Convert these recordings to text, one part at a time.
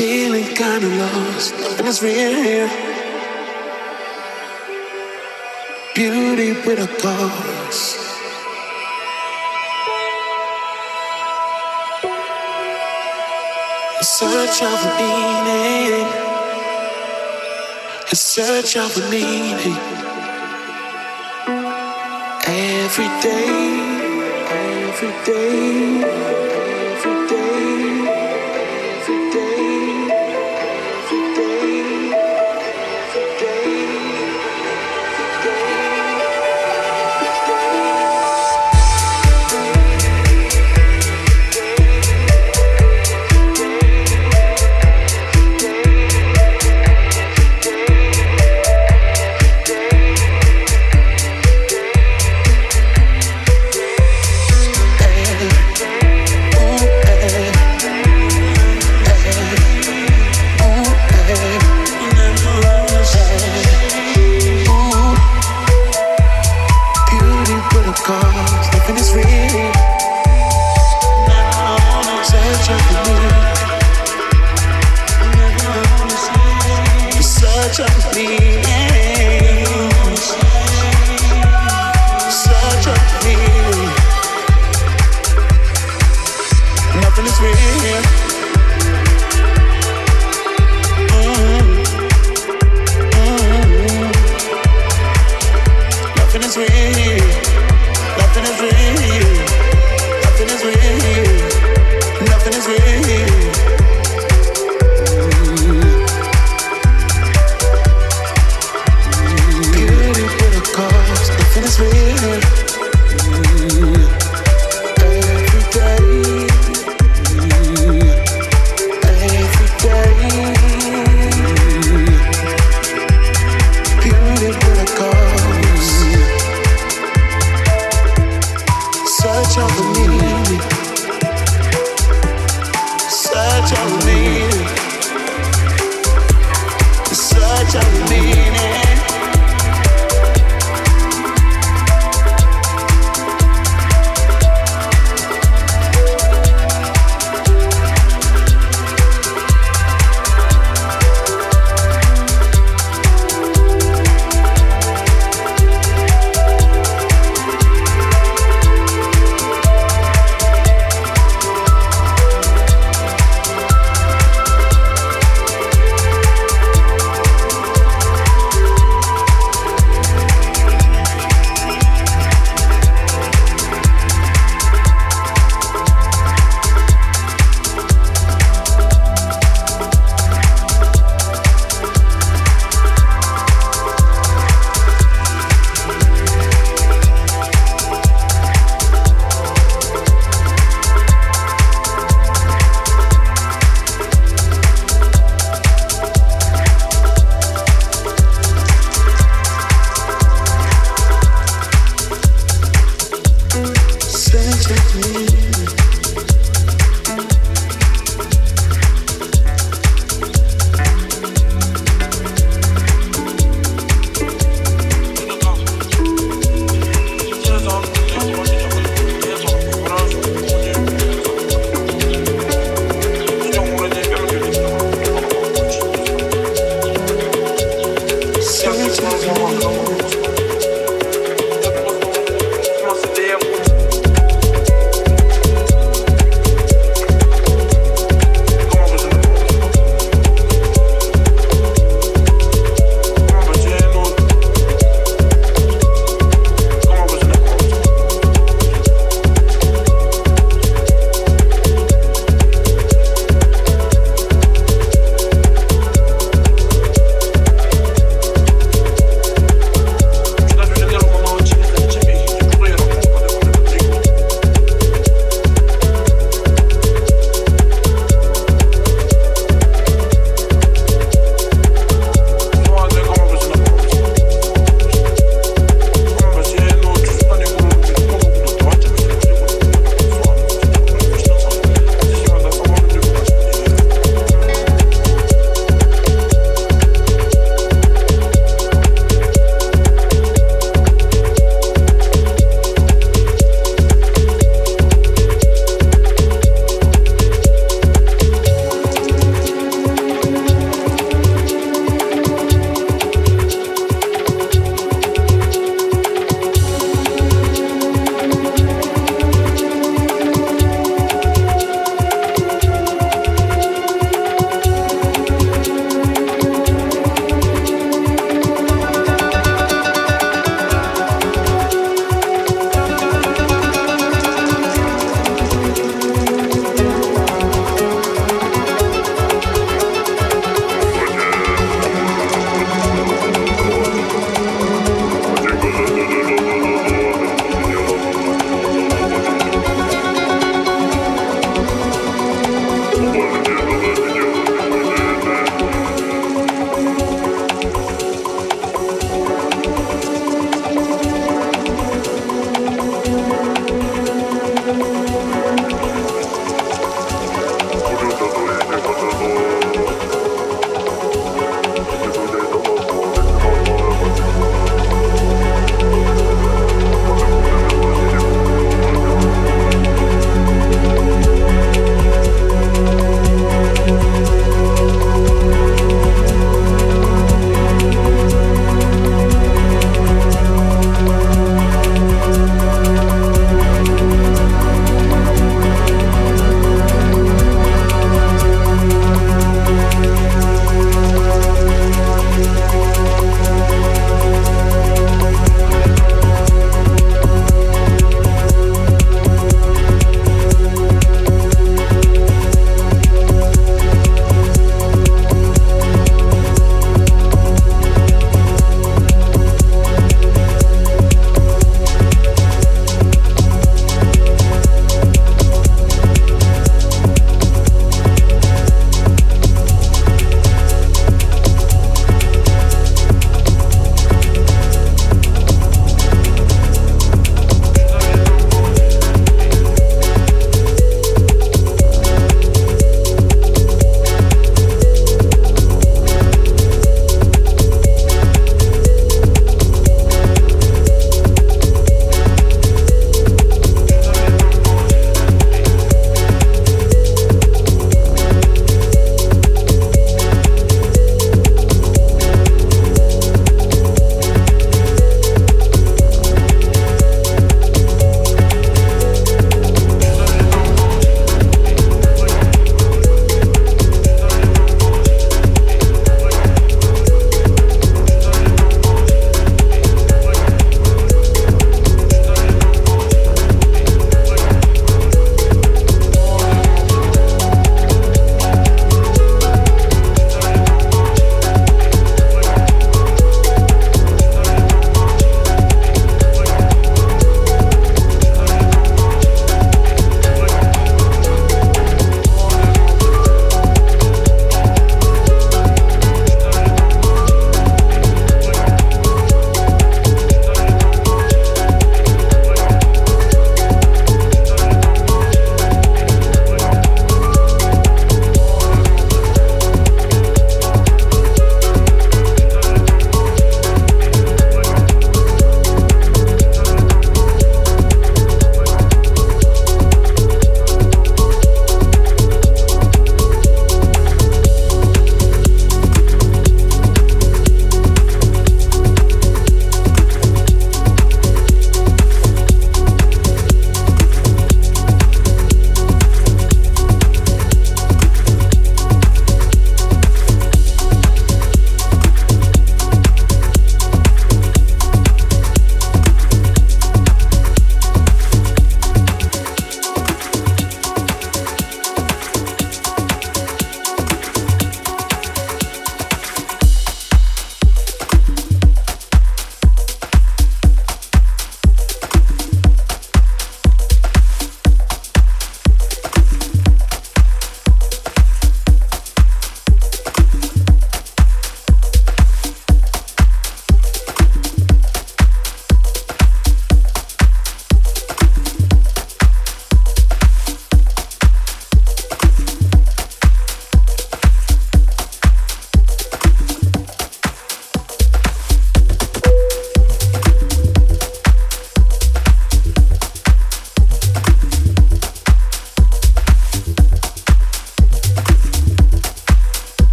feeling kinda lost. Nothing's real here. Beauty with a cause. A search of a meaning. A search of a meaning. Every day, every day.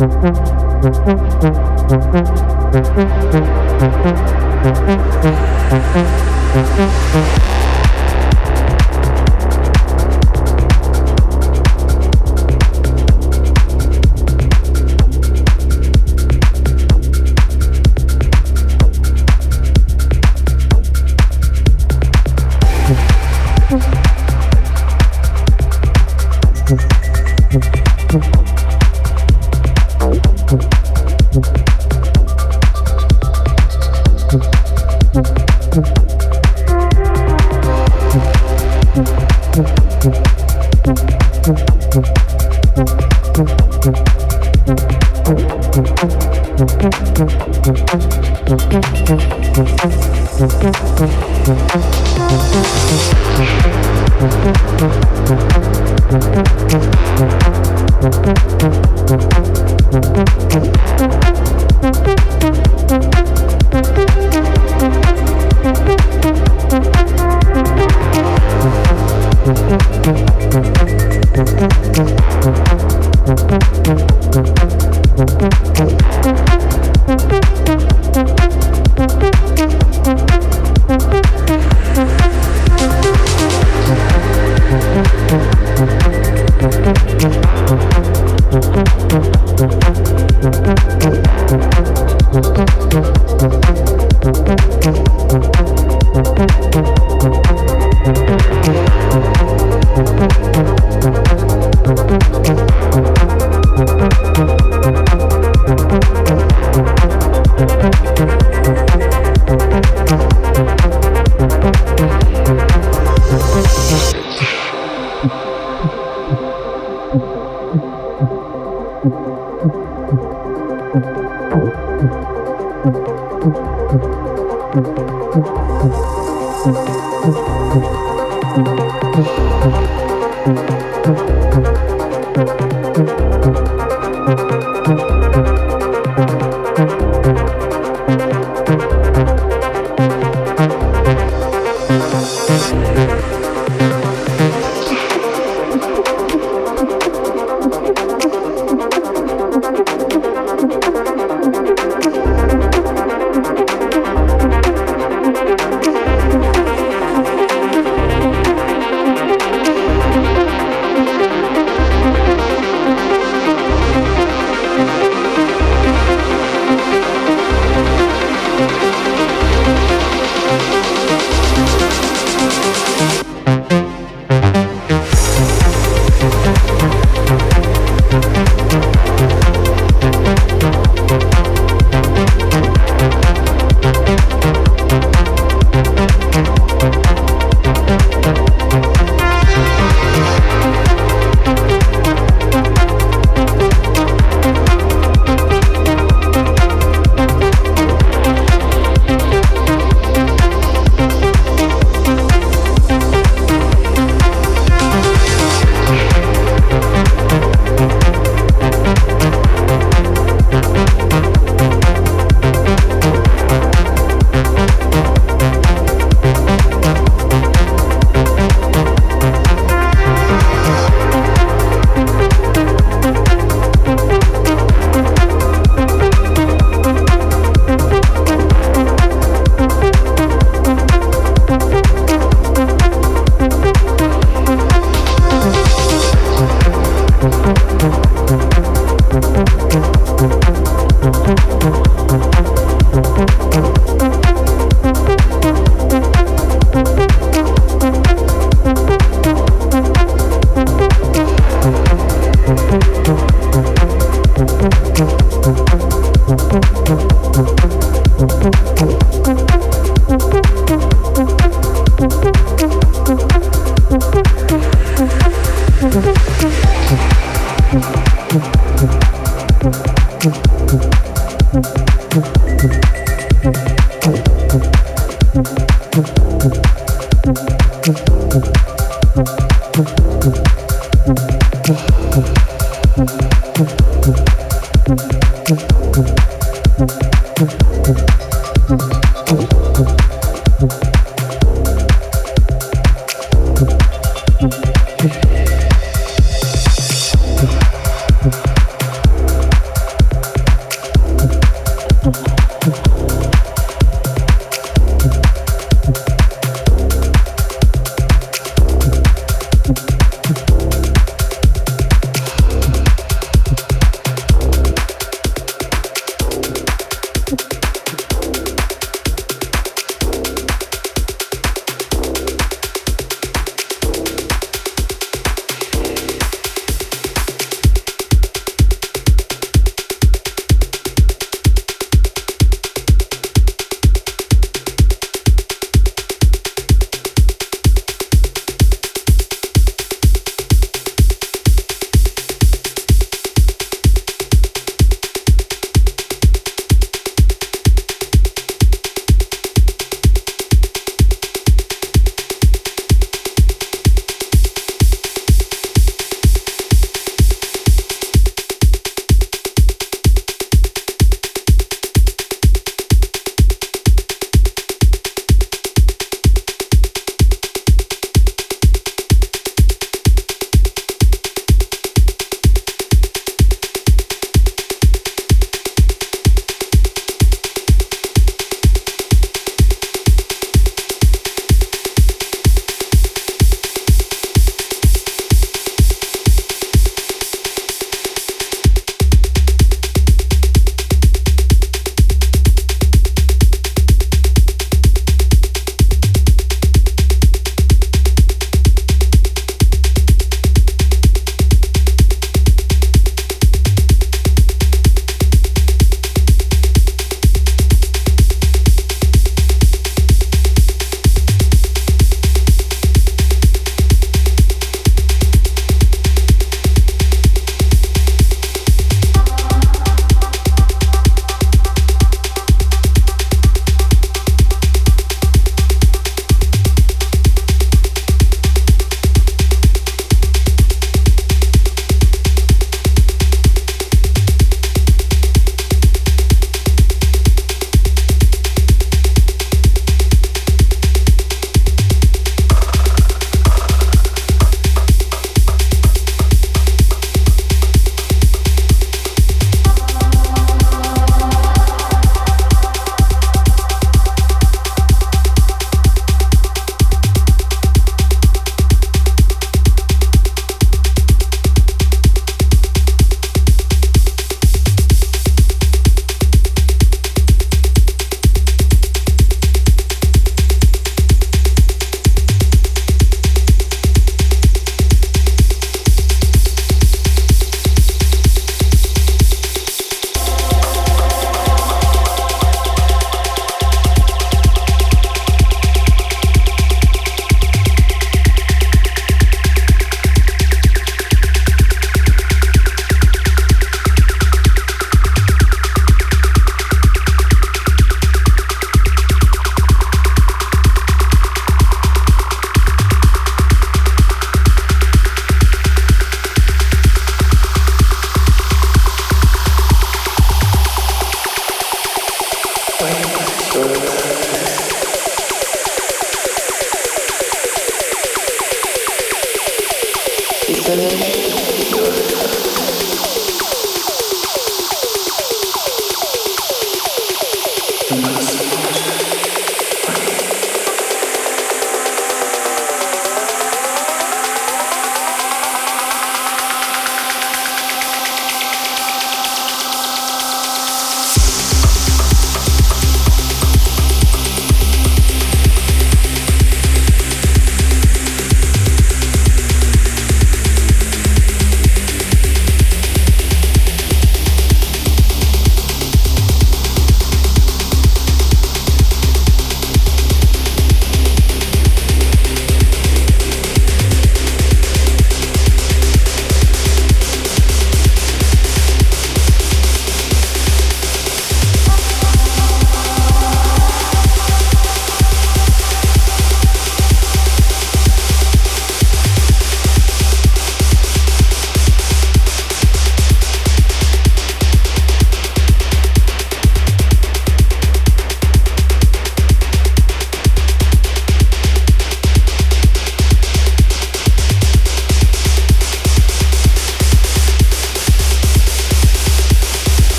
Thank you. Mm-hmm.